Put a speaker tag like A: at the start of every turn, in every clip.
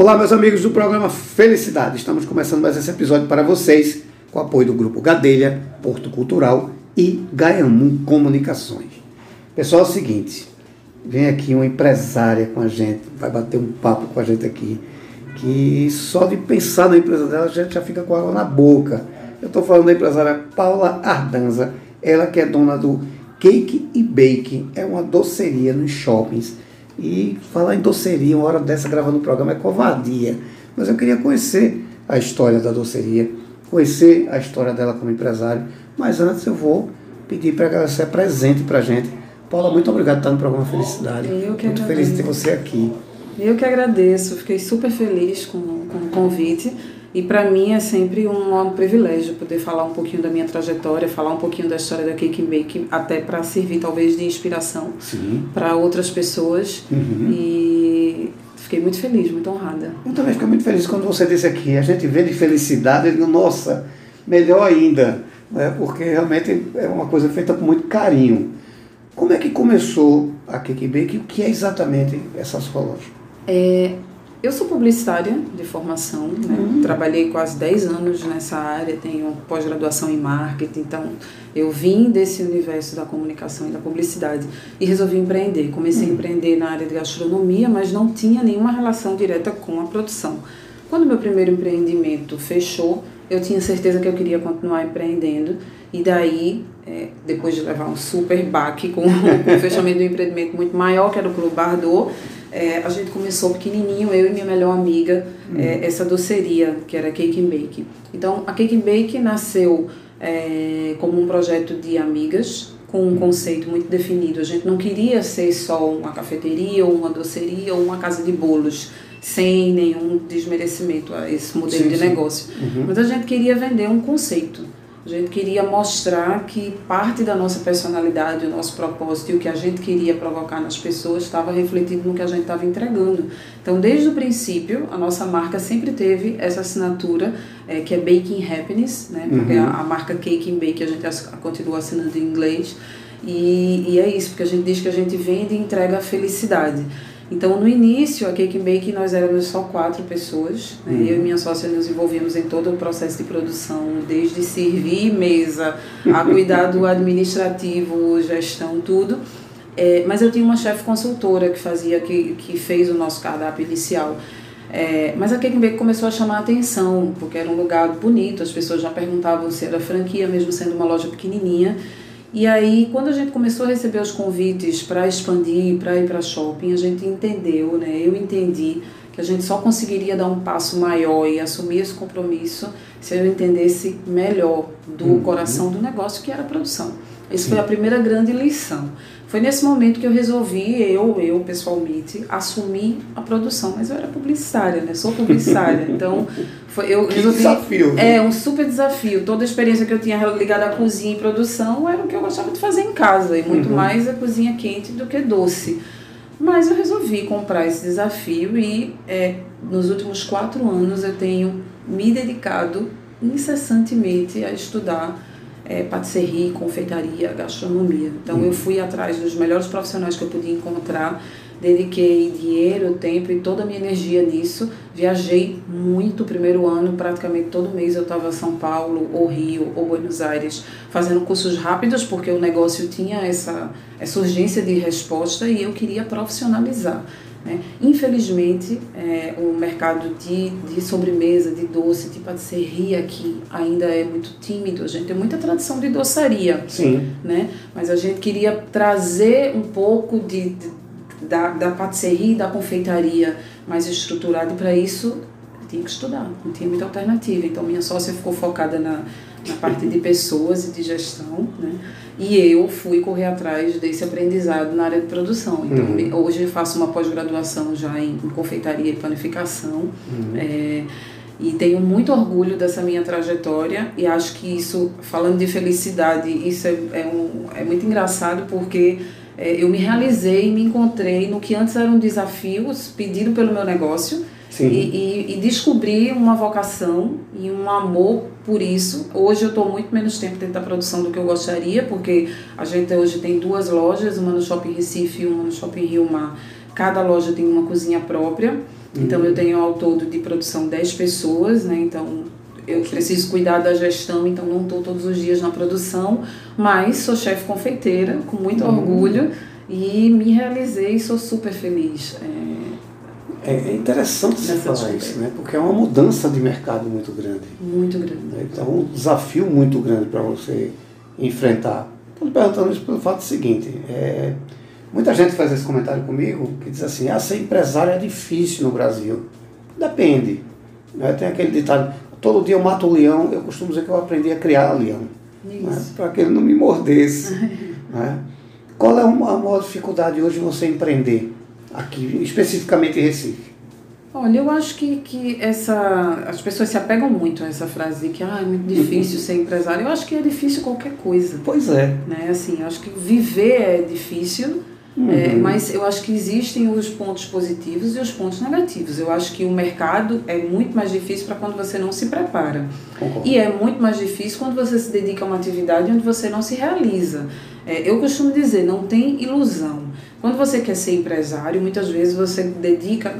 A: Olá, meus amigos do programa Felicidade. Estamos começando mais esse episódio para vocês com o apoio do Grupo Gadelha, Porto Cultural e Gaiamu Comunicações. Pessoal, é o seguinte, vem aqui uma empresária com a gente, vai bater um papo com a gente aqui, que só de pensar na empresa dela a gente já fica com água na boca. Eu estou falando da empresária Paula Ardanza, ela que é dona do Cake e Bake, é uma doceria nos shoppings e falar em doceria, uma hora dessa gravando o programa, é covardia. Mas eu queria conhecer a história da doceria, conhecer a história dela como empresário. Mas antes eu vou pedir para que ela se apresente para a gente. Paula, muito obrigado por estar no programa Felicidade.
B: Eu que
A: muito
B: agradeço.
A: feliz de ter você aqui.
B: Eu que agradeço, fiquei super feliz com, com o convite. E para mim é sempre um, um privilégio poder falar um pouquinho da minha trajetória, falar um pouquinho da história da Cake Bake, até para servir talvez de inspiração para outras pessoas.
A: Uhum.
B: E fiquei muito feliz, muito honrada.
A: Eu também fiquei muito feliz quando você disse aqui, a gente vê de felicidade, digo, nossa, melhor ainda, né? porque realmente é uma coisa feita com muito carinho. Como é que começou a Cake Bake e o que é exatamente essa sua loja?
B: É, eu sou publicitária de formação, né?
A: Uhum.
B: trabalhei quase 10 anos nessa área, tenho pós-graduação em marketing, então eu vim desse universo da comunicação e da publicidade e resolvi empreender. Comecei a empreender na área de gastronomia, mas não tinha nenhuma relação direta com a produção. Quando meu primeiro empreendimento fechou, eu tinha certeza que eu queria continuar empreendendo e daí, é, depois de levar um super baque com, com o fechamento do empreendimento muito maior, que era o Clube Bardot, é, a gente começou pequenininho, eu e minha melhor amiga, é, essa doceria, que era Cake and Bake. Então, a Cake and Bake nasceu é, como um projeto de amigas, com um conceito muito definido. A gente não queria ser só uma cafeteria, ou uma doceria, ou uma casa de bolos, sem nenhum desmerecimento a esse modelo
A: Sim,
B: de
A: sim.
B: negócio.
A: Uhum.
B: Mas a gente queria vender um conceito. A gente queria mostrar que parte da nossa personalidade, o nosso propósito e o que a gente queria provocar nas pessoas estava refletido no que a gente estava entregando. Então, desde o princípio, a nossa marca sempre teve essa assinatura eh, que é Baking Happiness, né? Porque
A: Uhum.
B: a, a marca Cake and Bake a gente ass- continua assinando em inglês. E, e é isso, porque a gente diz que a gente vende e entrega a felicidade. Então, no início, a Cake and Bake, nós éramos só quatro pessoas. né?
A: Uhum.
B: Eu e minha sócia nos envolvíamos em todo o processo de produção, desde servir mesa, a cuidar do administrativo, gestão, tudo. É, mas eu tinha uma chefe consultora que fazia, que, que fez o nosso cardápio inicial. É, mas a Cake Bake começou a chamar a atenção, porque era um lugar bonito, as pessoas já perguntavam se era franquia, mesmo sendo uma loja pequenininha. E aí, quando a gente começou a receber os convites para expandir, para ir para shopping, a gente entendeu, né? Eu entendi que a gente só conseguiria dar um passo maior e assumir esse compromisso se eu entendesse melhor do
A: Uhum.
B: coração do negócio, que era a produção. Essa foi a primeira grande lição. Foi nesse momento que eu resolvi, eu, eu pessoalmente, assumir a produção. Mas eu era publicitária, né? Sou publicitária. Então, foi, eu
A: Que
B: resolvi.
A: desafio, né?
B: É, um super desafio. Toda a experiência que eu tinha ligada à cozinha e produção era o que eu gostava de fazer em casa. E muito
A: Uhum.
B: mais a cozinha quente do que doce. Mas eu resolvi comprar esse desafio e é, nos últimos quatro anos eu tenho me dedicado incessantemente a estudar é, patisserie, confeitaria, gastronomia. Então eu fui atrás dos melhores profissionais que eu podia encontrar, dediquei dinheiro, tempo e toda a minha energia nisso. Viajei muito o primeiro ano, praticamente todo mês eu estava em São Paulo, ou Rio, ou Buenos Aires, fazendo cursos rápidos, porque o negócio tinha essa, essa urgência de resposta e eu queria profissionalizar. Né? Infelizmente, é, o mercado de, de sobremesa, de doce, de patisserie aqui ainda é muito tímido. A gente tem muita tradição de doçaria,
A: Sim.
B: né? mas a gente queria trazer um pouco de, de- da, da patisserie da confeitaria mais estruturado. E para isso, tinha que estudar, não tinha muita alternativa. Então, minha sócia ficou focada na, na parte de pessoas e de gestão, né? E eu fui correr atrás desse aprendizado na área de produção. Então,
A: Uhum.
B: hoje eu faço uma pós-graduação já em, em confeitaria e panificação. É, e tenho muito orgulho dessa minha trajetória e acho que isso, falando de felicidade, isso é, é, um, é muito engraçado porque é, eu me realizei e me encontrei no que antes eram desafios pedido pelo meu negócio
A: Sim.
B: e, e, e descobri uma vocação e um amor por isso. Hoje eu estou muito menos tempo dentro da produção do que eu gostaria, porque a gente hoje tem duas lojas, uma no Shopping Recife e uma no Shopping Rio Mar. Cada loja tem uma cozinha própria. Então eu tenho ao todo de produção 10 pessoas, né? Então eu preciso cuidar da gestão, então não estou todos os dias na produção, mas sou chefe confeiteira, com muito uhum. orgulho, e me realizei e sou super feliz.
A: É, é interessante você falar isso, né? porque é uma mudança de mercado muito grande.
B: Muito grande.
A: Então, um desafio muito grande para você enfrentar. Estou perguntando isso pelo fato seguinte: é, muita gente faz esse comentário comigo que diz assim: ah, ser empresário é difícil no Brasil. Depende. Né? Tem aquele ditado: todo dia eu mato o leão, eu costumo dizer que eu aprendi a criar leão. Né? Para que ele não me mordesse. né? Qual é a maior dificuldade hoje de você empreender aqui, especificamente em Recife?
B: Olha, eu acho que, que essa, as pessoas se apegam muito a essa frase de que ah, é muito difícil ser empresário. Eu acho que é difícil qualquer coisa.
A: Pois é.
B: Né? Assim, acho que viver é difícil, uhum. é, mas eu acho que existem os pontos positivos e os pontos negativos. Eu acho que o mercado é muito mais difícil para quando você não se prepara. Concordo. E é muito mais difícil quando você se dedica a uma atividade onde você não se realiza. É, eu costumo dizer, não tem ilusão. Quando você quer ser empresário, muitas vezes você dedica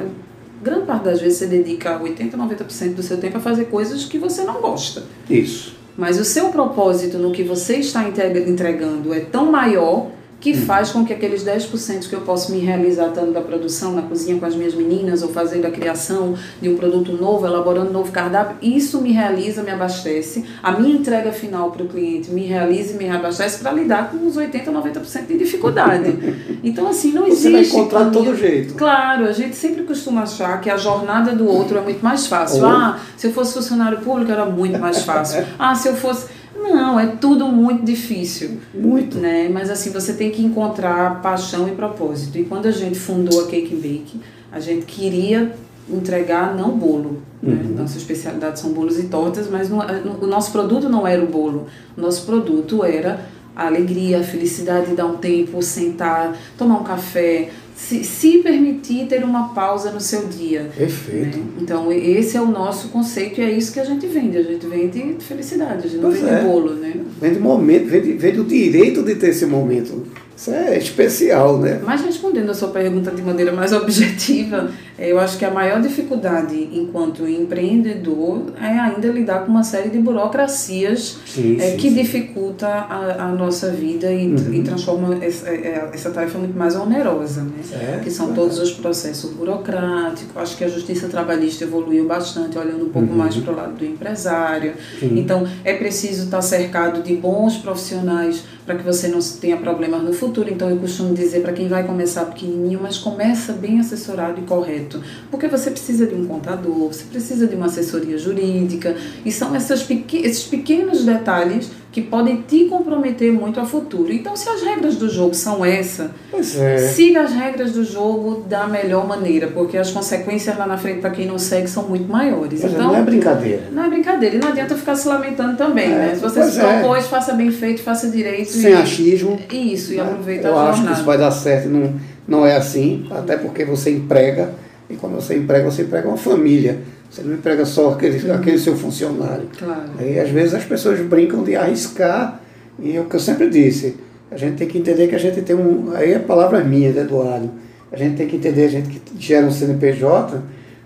B: grande parte das vezes você dedica 80, 90% do seu tempo a fazer coisas que você não gosta.
A: Isso.
B: Mas o seu propósito no que você está entregando é tão maior que hum. faz com que aqueles 10% que eu posso me realizar tanto da produção na cozinha com as minhas meninas ou fazendo a criação de um produto novo, elaborando um novo cardápio, isso me realiza, me abastece. A minha entrega final para o cliente me realiza e me abastece para lidar com os 80, 90% de dificuldade. Então, assim, não existe. Você
A: vai encontrar todo jeito.
B: Claro, a gente sempre costuma achar que a jornada do outro é muito mais fácil. Oh. Ah, se eu fosse funcionário público era muito mais fácil. ah, se eu fosse não, é tudo muito difícil.
A: Muito.
B: Né? Mas assim, você tem que encontrar paixão e propósito. E quando a gente fundou a Cake Bake, a gente queria entregar não bolo. Né? Uhum. Né? Nossa especialidade são bolos e tortas, mas não, o nosso produto não era o bolo. O nosso produto era a alegria, a felicidade de dar um tempo, sentar, tomar um café, se, se permitir ter uma pausa no seu dia.
A: Perfeito. Né?
B: Então, esse é o nosso conceito e é isso que a gente vende. A gente vende felicidade, a gente não pois vende é. bolo, né?
A: Vende momento, vende, vende o direito de ter esse momento. Isso é especial, né?
B: Mas respondendo a sua pergunta de maneira mais objetiva, eu acho que a maior dificuldade enquanto empreendedor é ainda lidar com uma série de burocracias sim, é, sim, que sim. dificulta a, a, nossa vida e, uhum. e transforma essa, é, é, essa, tarefa muito mais onerosa, né? Que são todos os processos burocráticos. Acho que a justiça trabalhista evoluiu bastante, olhando um pouco uhum. mais para o lado do empresário. Então, é preciso estar cercado de bons profissionais para que você não tenha problemas no futuro. Então eu costumo dizer para quem vai começar pequenininho, mas começa bem assessorado e correto, porque você precisa de um contador, você precisa de uma assessoria jurídica e são essas esses pequenos detalhes que podem te comprometer muito a futuro. Então, se as regras do jogo são essa, é. siga as regras do jogo da melhor maneira, porque as consequências lá na frente, para quem não segue, são muito maiores.
A: Pois
B: é, então,
A: não é brincadeira.
B: Não é brincadeira. E não adianta ficar se lamentando também, é, né? Se você se é. propôs, faça bem feito, faça direito.
A: Sem e, achismo.
B: Isso, e aproveita
A: Eu
B: a
A: acho que isso vai dar certo. Não, não é assim, até porque você emprega, e quando você emprega, você emprega uma família você não emprega só aquele, aquele seu funcionário.
B: Claro.
A: Aí às vezes as pessoas brincam de arriscar, e é o que eu sempre disse, a gente tem que entender que a gente tem um. Aí é palavras minhas, né, Eduardo. A gente tem que entender, a gente que gera um CNPJ,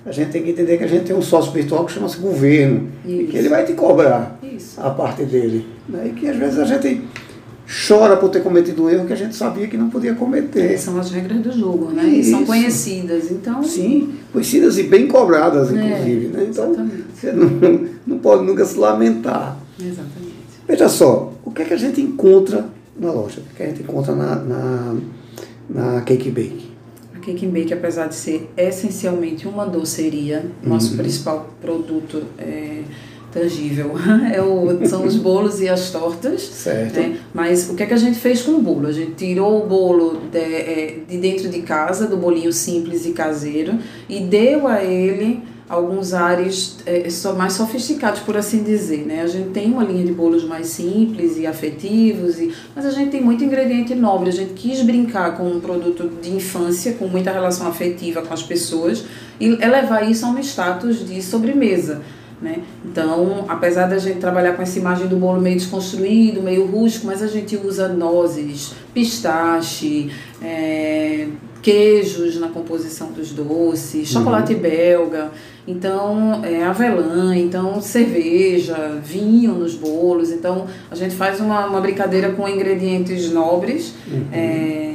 A: a gente tem que entender que a gente tem um sócio virtual que chama-se governo. Isso. E que ele vai te cobrar
B: Isso.
A: a parte dele. Né? E que às vezes a gente chora por ter cometido um erro que a gente sabia que não podia cometer.
B: São as regras do jogo, né? E são conhecidas, então...
A: Sim, conhecidas e bem cobradas, é, inclusive. É, né? Então, exatamente. você não, não pode nunca se lamentar.
B: Exatamente.
A: Veja só, o que é que a gente encontra na loja? O que, é que a gente encontra na, na, na Cake Bake?
B: A Cake Bake, apesar de ser essencialmente uma doceria, nosso uhum. principal produto é tangível. É o, são os bolos e as tortas.
A: Certo. Né?
B: Mas o que, é que a gente fez com o bolo? A gente tirou o bolo de, é, de dentro de casa, do bolinho simples e caseiro, e deu a ele alguns ares é, mais sofisticados, por assim dizer. Né? A gente tem uma linha de bolos mais simples e afetivos, e, mas a gente tem muito ingrediente nobre. A gente quis brincar com um produto de infância, com muita relação afetiva com as pessoas, e elevar isso a um status de sobremesa. Né? Então, apesar da gente trabalhar com essa imagem do bolo meio desconstruído, meio rústico, mas a gente usa nozes, pistache, é, queijos na composição dos doces, chocolate uhum. belga, então é, avelã, então cerveja, vinho nos bolos. Então a gente faz uma, uma brincadeira com ingredientes nobres. Uhum. É,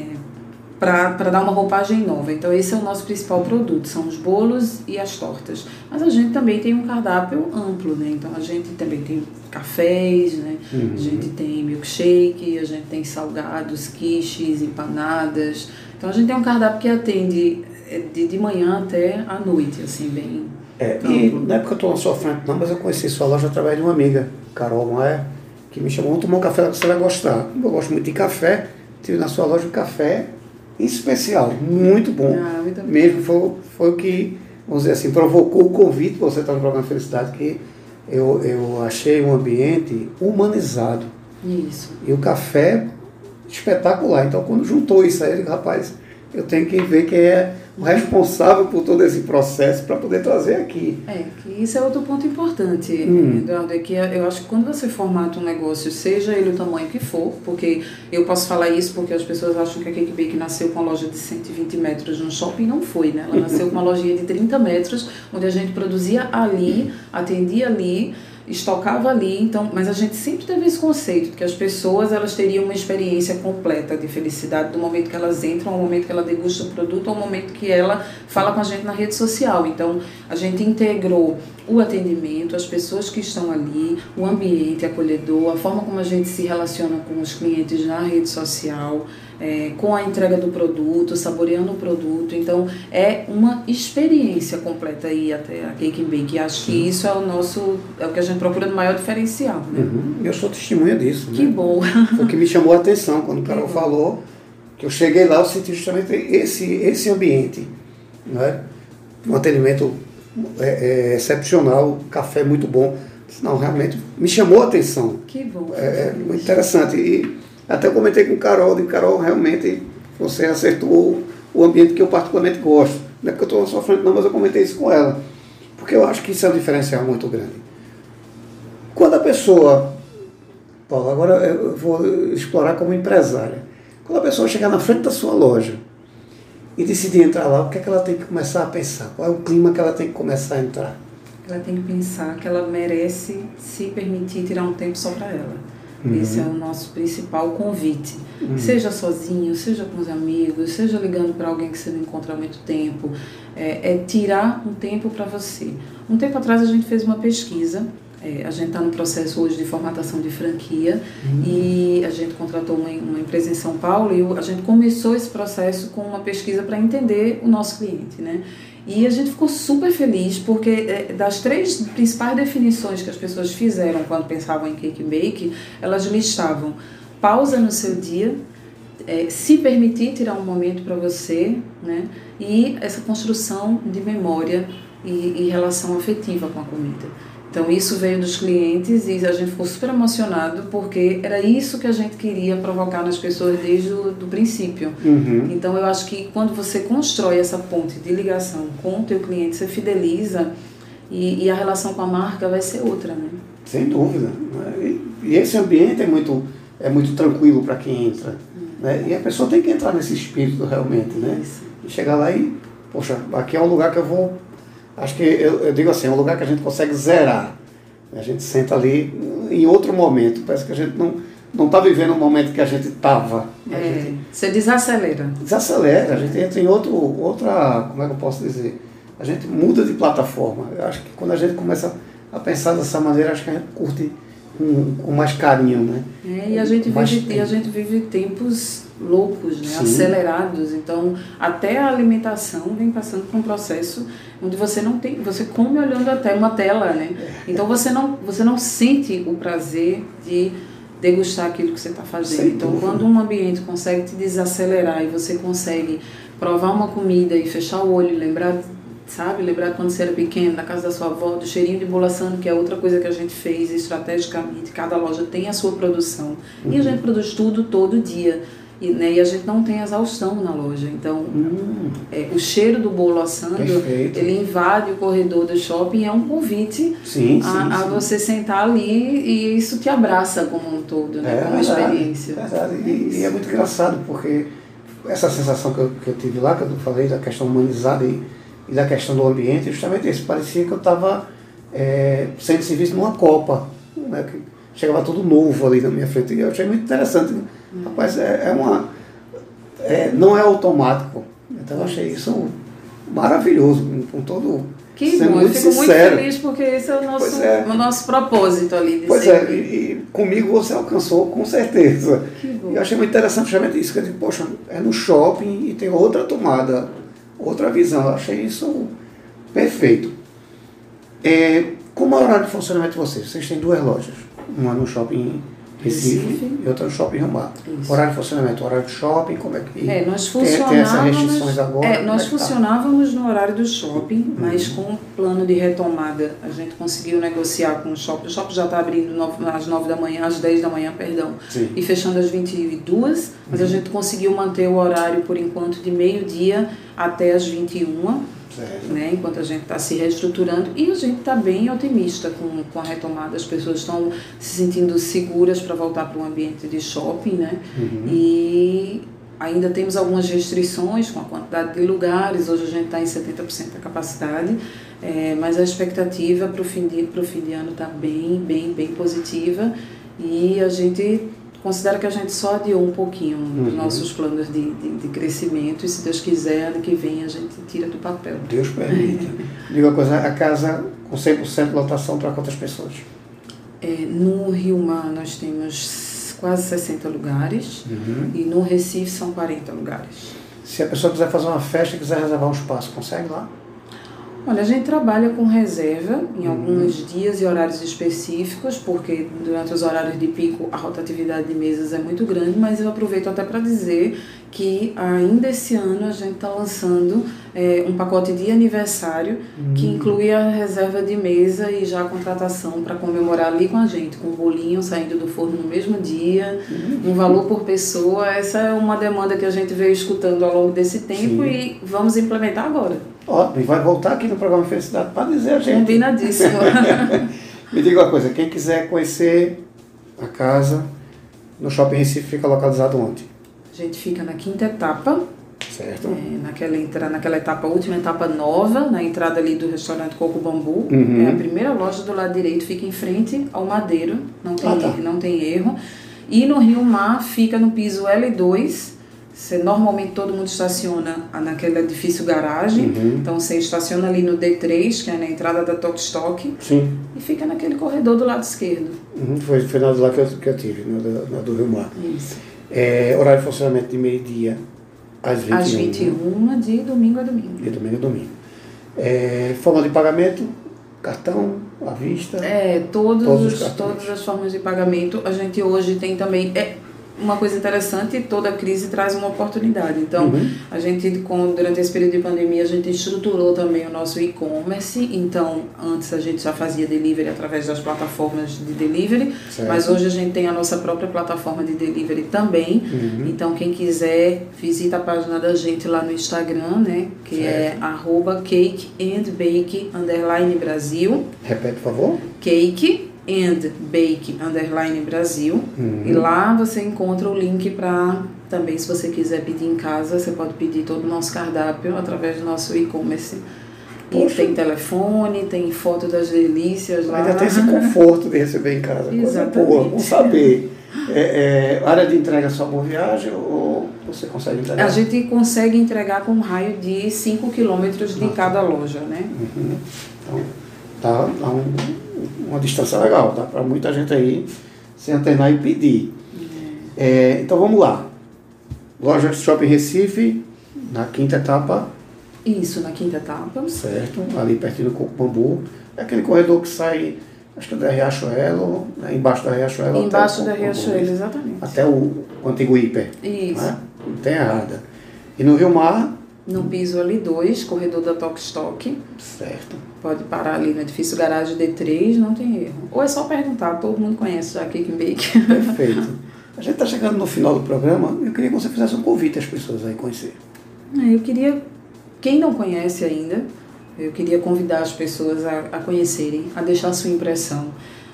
B: para dar uma roupagem nova. Então esse é o nosso principal produto, são os bolos e as tortas. Mas a gente também tem um cardápio amplo, né? Então a gente também tem cafés, né? Uhum. A gente tem milkshake, a gente tem salgados, quiches, empanadas. Então a gente tem um cardápio que atende é, de, de manhã até à noite, assim, bem.
A: É, e não é porque eu estou na sua frente, não, mas eu conheci sua loja através de uma amiga, Carol Maia, que me chamou, vamos tomar um café que você vai gostar. Eu gosto muito de café, tive na sua loja um café especial, muito bom. Ah, muito Mesmo foi, foi o que, vamos dizer assim, provocou o convite para você estar no programa Felicidade, que eu, eu achei um ambiente humanizado.
B: Isso.
A: E o café espetacular. Então, quando juntou isso aí, eu digo, rapaz, eu tenho que ver quem é o responsável por todo esse processo para poder trazer aqui.
B: É, que isso é outro ponto importante, hum. Eduardo, é que eu acho que quando você formata um negócio, seja ele o tamanho que for, porque eu posso falar isso porque as pessoas acham que a Cake Bake nasceu com uma loja de 120 metros no shopping, não foi, né? Ela nasceu com uma lojinha de 30 metros, onde a gente produzia ali, atendia ali, estocava ali, então, mas a gente sempre teve esse conceito que as pessoas elas teriam uma experiência completa de felicidade do momento que elas entram ao momento que ela degusta o produto ao momento que ela fala com a gente na rede social. Então, a gente integrou o atendimento, as pessoas que estão ali, o ambiente acolhedor, a forma como a gente se relaciona com os clientes na rede social, é, com a entrega do produto, saboreando o produto. Então, é uma experiência completa aí até a Cake and Bake. Acho Sim. que isso é o nosso, é o que a gente procura no maior diferencial. Né?
A: Uhum. Eu sou testemunha disso.
B: Que
A: né?
B: bom.
A: Foi o que me chamou a atenção quando o Carol falou que eu cheguei lá, eu senti justamente esse, esse ambiente. Né? Um atendimento é, é, excepcional, café muito bom. Não, realmente me chamou a atenção.
B: Que bom.
A: É, é muito interessante. E até comentei com o Carol, e Carol, realmente você acertou o ambiente que eu particularmente gosto. Não é porque eu estou frente, não, mas eu comentei isso com ela. Porque eu acho que isso é um diferencial muito grande. Quando a pessoa. Paulo, agora eu vou explorar como empresária. Quando a pessoa chegar na frente da sua loja e decidir entrar lá, o que é que ela tem que começar a pensar? Qual é o clima que ela tem que começar a entrar?
B: Ela tem que pensar que ela merece se permitir tirar um tempo só para ela. Uhum. Esse é o nosso principal convite. Uhum. Seja sozinho, seja com os amigos, seja ligando para alguém que você não encontra há muito tempo. É, é tirar um tempo para você. Um tempo atrás a gente fez uma pesquisa é, a gente está no processo hoje de formatação de franquia uhum. e a gente contratou uma, uma, empresa em São Paulo e a gente começou esse processo com uma pesquisa para entender o nosso cliente, né? E a gente ficou super feliz porque é, das três principais definições que as pessoas fizeram quando pensavam em cake bake, elas listavam pausa no seu dia, é, se permitir tirar um momento para você, né? E essa construção de memória e, e relação afetiva com a comida. Então isso veio dos clientes e a gente ficou super emocionado porque era isso que a gente queria provocar nas pessoas desde o do princípio. Uhum. Então eu acho que quando você constrói essa ponte de ligação com o teu cliente, você fideliza e, e a relação com a marca vai ser outra, né?
A: Sem dúvida. E, e esse ambiente é muito, é muito tranquilo para quem entra. Uhum. Né? E a pessoa tem que entrar nesse espírito realmente, né? Isso. E chegar lá e, poxa, aqui é um lugar que eu vou acho que eu, eu, digo assim, é um lugar que a gente consegue zerar. A gente senta ali em outro momento. Parece que a gente não não está vivendo o momento que a gente estava.
B: É, você desacelera.
A: Desacelera, a gente entra em outro, outra, como é que eu posso dizer? A gente muda de plataforma. Eu acho que quando a gente começa a pensar dessa maneira, acho que a gente curte com, com mais carinho, né?
B: É, e a gente, vive, e a gente vive tempos loucos, né? acelerados. Então, até a alimentação vem passando por um processo onde você não tem, você come olhando até uma tela, né? É. Então você não, você não sente o prazer de degustar aquilo que você está fazendo. Então, quando um ambiente consegue te desacelerar e você consegue provar uma comida e fechar o olho, lembrar sabe? Lembrar quando você era pequeno, na casa da sua avó, do cheirinho de bolação, que é outra coisa que a gente fez estrategicamente. Cada loja tem a sua produção. Uhum. E a uhum. gente produz tudo todo dia. E, né, e a gente não tem exaustão na loja. Então, hum. é, o cheiro do bolo assando, Perfeito. ele invade o corredor do shopping e é um convite
A: sim,
B: a, sim, a sim. você sentar ali e isso te abraça como um todo, né, é, como verdade, experiência.
A: Verdade. E, e, é muito engraçado, porque essa sensação que eu, que eu tive lá, que eu falei da questão humanizada e, e da questão do ambiente, justamente isso. Parecia que eu estava é, sendo serviço numa Copa. Né, que chegava tudo novo ali na minha frente. E eu achei muito interessante. Rapaz, é, é uma. É, não é automático. Então eu achei isso maravilhoso, com todo.
B: Que bom, eu fico sincero. muito feliz porque esse é o nosso, é. o nosso propósito ali. De
A: pois é, e, e, comigo você alcançou com certeza. Que bom. E eu achei muito interessante justamente isso, que eu digo, poxa, é no shopping e tem outra tomada, outra visão. Eu achei isso perfeito. É, como é o horário de funcionamento de vocês? Vocês têm duas lojas, uma no shopping Recife, Recife. e outra no Shopping Rio Mar. Horário de funcionamento, horário de shopping, como é que
B: é, nós funcionávamos, tem, tem essas restrições agora? É, nós é funcionávamos tá? no horário do shopping, uhum. mas com o plano de retomada a gente conseguiu negociar com o shopping. O shopping já está abrindo às 9 da manhã, às 10 da manhã, perdão, Sim. e fechando às 22, mas uhum. a gente conseguiu manter o horário por enquanto de meio-dia até às 21 né, enquanto a gente está se reestruturando e a gente está bem otimista com, com a retomada. As pessoas estão se sentindo seguras para voltar para o ambiente de shopping, né? Uhum. E ainda temos algumas restrições com a quantidade de lugares. Hoje a gente está em 70% da capacidade, é, mas a expectativa para o fim de, fim de ano está bem, bem, bem positiva e a gente considero que a gente só adiou um pouquinho uhum. nossos planos de, de, de, crescimento e se Deus quiser, ano que vem a gente tira do papel.
A: Deus permite. Diga uma coisa, a casa com 100% de lotação para quantas pessoas?
B: É, no Rio Mar nós temos quase 60 lugares uhum. e no Recife são 40 lugares.
A: Se a pessoa quiser fazer uma festa e quiser reservar um espaço, consegue lá?
B: Olha, a gente trabalha com reserva em uhum. alguns dias e horários específicos, porque durante os horários de pico a rotatividade de mesas é muito grande, mas eu aproveito até para dizer que ainda esse ano a gente está lançando é, um pacote de aniversário uhum. que inclui a reserva de mesa e já a contratação para comemorar ali com a gente, com um bolinho saindo do forno no mesmo dia, uhum. um valor por pessoa. Essa é uma demanda que a gente veio escutando ao longo desse tempo Sim. e vamos implementar agora.
A: Ótimo, e vai voltar aqui no programa Felicidade para dizer a gente.
B: Combinadíssimo.
A: Me diga uma coisa, quem quiser conhecer a casa no Shopping Recife fica localizado onde?
B: A gente fica na quinta etapa.
A: Certo.
B: É, naquela, entra, naquela etapa, última etapa nova, na entrada ali do restaurante Coco Bambu. Uhum. É a primeira loja do lado direito, fica em frente ao Madeiro, não tem, ah, tá. não tem erro. E no Rio Mar fica no piso L2, você, normalmente todo mundo estaciona naquele edifício garagem, uhum. então você estaciona ali no D3, que é na entrada da Tokstok,
A: Sim.
B: e fica naquele corredor do lado esquerdo.
A: Uhum. Foi, foi na do lá que eu, que eu tive, na, na do Rio Mar.
B: Isso.
A: É, horário de funcionamento de meio-dia às 21.
B: Às 21, de domingo a domingo.
A: De domingo a domingo. É, forma de pagamento, cartão, à vista?
B: É, todos, todos os, todas as formas de pagamento. A gente hoje tem também. É, uma coisa interessante, toda crise traz uma oportunidade. Então, uhum. a gente, com, durante esse período de pandemia, a gente estruturou também o nosso e-commerce. Então, antes a gente já fazia delivery através das plataformas de delivery, certo. mas hoje a gente tem a nossa própria plataforma de delivery também. Uhum. Então, quem quiser, visita a página da gente lá no Instagram, né? Que é certo. é arroba cake and bake underline Brasil.
A: Repete, por favor.
B: Cake and Bake Underline Brasil. Uhum. E lá você encontra o link para também, se você quiser pedir em casa, você pode pedir todo o nosso cardápio através do nosso e-commerce. E tem telefone, tem foto das delícias lá.
A: Ainda tem esse conforto de receber em casa. Exatamente. Coisa boa, vamos saber. É, é, área de entrega só por viagem ou você consegue entregar?
B: A gente consegue entregar com um raio de 5 quilômetros de cada loja, né?
A: Uhum. Então, tá, tá um, uma distância legal, tá? Para muita gente aí se antenar e pedir. É, então vamos lá. Loja Shopping Recife, na quinta etapa.
B: Isso, na quinta etapa.
A: Certo, ali pertinho do Coco Bambu. É aquele corredor que sai, acho que é da Riachuelo, né? embaixo da Riachuelo.
B: Embaixo da Riachuelo, exatamente.
A: Até o, o antigo hiper.
B: Isso.
A: Né? Não tem errada. E no Rio Mar,
B: no piso ali 2, corredor da Tokstok.
A: Certo.
B: Pode parar ali no edifício garagem D3, não tem erro. Ou é só perguntar, todo mundo conhece já Cake Bake.
A: Perfeito. A gente está chegando no final do programa, eu queria que você fizesse um convite às pessoas aí conhecer.
B: É, eu queria, quem não conhece ainda, eu queria convidar as pessoas a, a conhecerem, a deixar a sua impressão.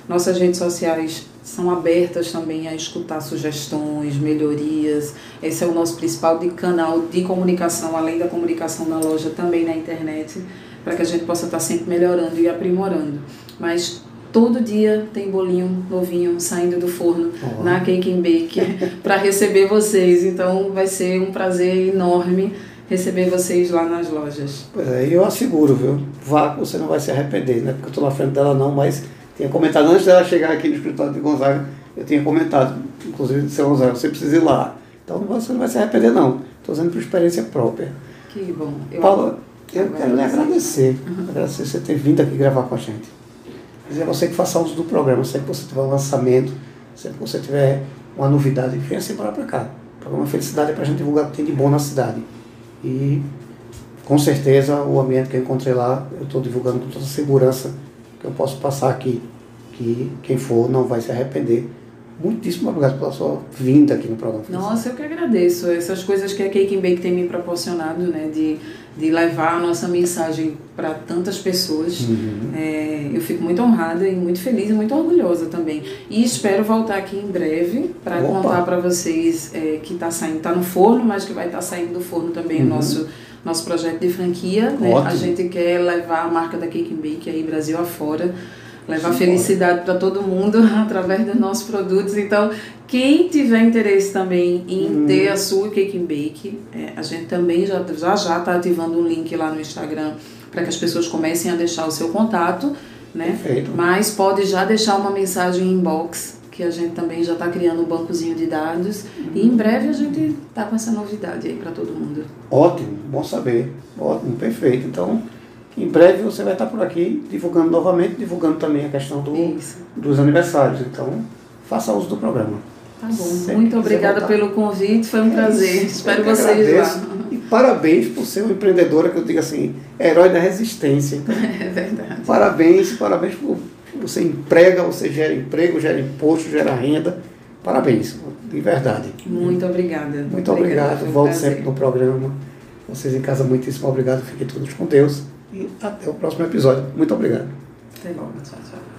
B: Nossas redes sociais são abertas também a escutar sugestões, melhorias. Esse é o nosso principal de canal de comunicação, além da comunicação na loja, também na internet, para que a gente possa estar sempre melhorando e aprimorando. Mas todo dia tem bolinho novinho saindo do forno oh. na Cake and Bake para receber vocês. Então vai ser um prazer enorme receber vocês lá nas lojas.
A: Pois é, eu asseguro, viu? Vá, você não vai se arrepender, né? Porque eu estou na frente dela não, mas tinha comentado antes dela chegar aqui no escritório de Gonzaga, eu tinha comentado, inclusive de seu Gonzaga, você precisa ir lá. Então você não vai se arrepender não. Estou usando por experiência própria.
B: Que bom.
A: Eu Paula, eu quero lhe agradecer. Uhum. Agradecer você ter vindo aqui gravar com a gente. Dizer a você que faça uso do programa, sempre que você tiver um lançamento, sempre que você tiver uma novidade, venha sempre para cá. O programa Felicidade é para a gente divulgar o que tem de bom na cidade. E com certeza o ambiente que eu encontrei lá, eu estou divulgando com toda a segurança que eu posso passar aqui, que quem for não vai se arrepender. Muitíssimo obrigado pela sua vinda aqui no programa.
B: Nossa, eu que agradeço. Essas coisas que a Cake and Bake tem me proporcionado, né, de, de levar a nossa mensagem para tantas pessoas. Uhum. É, eu fico muito honrada e muito feliz e muito orgulhosa também. E espero voltar aqui em breve para contar para vocês é, que está saindo, está no forno, mas que vai estar tá saindo do forno também uhum. o nosso nosso projeto de franquia. Né? A gente quer levar a marca da Cake Bake aí Brasil afora, levar Sim, felicidade para todo mundo através dos nossos produtos. Então, quem tiver interesse também em hum. ter a sua Cake and Bake, é, a gente também já já já está ativando um link lá no Instagram para que as pessoas comecem a deixar o seu contato. Né?
A: Perfeito.
B: Mas pode já deixar uma mensagem em inbox que a gente também já está criando um bancozinho de dados uhum. e em breve a gente está com essa novidade aí para todo mundo.
A: Ótimo, bom saber, ótimo, perfeito. Então, em breve você vai estar por aqui divulgando novamente, divulgando também a questão do, dos aniversários. Então, faça uso do programa.
B: Tá bom, Sempre muito obrigada pelo convite, foi um é prazer. Isso, Espero vocês agradeço. lá.
A: E parabéns por ser uma empreendedora que eu digo assim, herói da resistência.
B: É verdade.
A: Parabéns, parabéns por você emprega, você gera emprego, gera imposto, gera renda. Parabéns, de verdade.
B: Muito obrigada.
A: Muito obrigado. obrigado. Volte sempre no programa. Vocês em casa, muitíssimo obrigado. Fiquem todos com Deus. E até o próximo episódio. Muito obrigado.
B: Até logo. Tchau, tchau.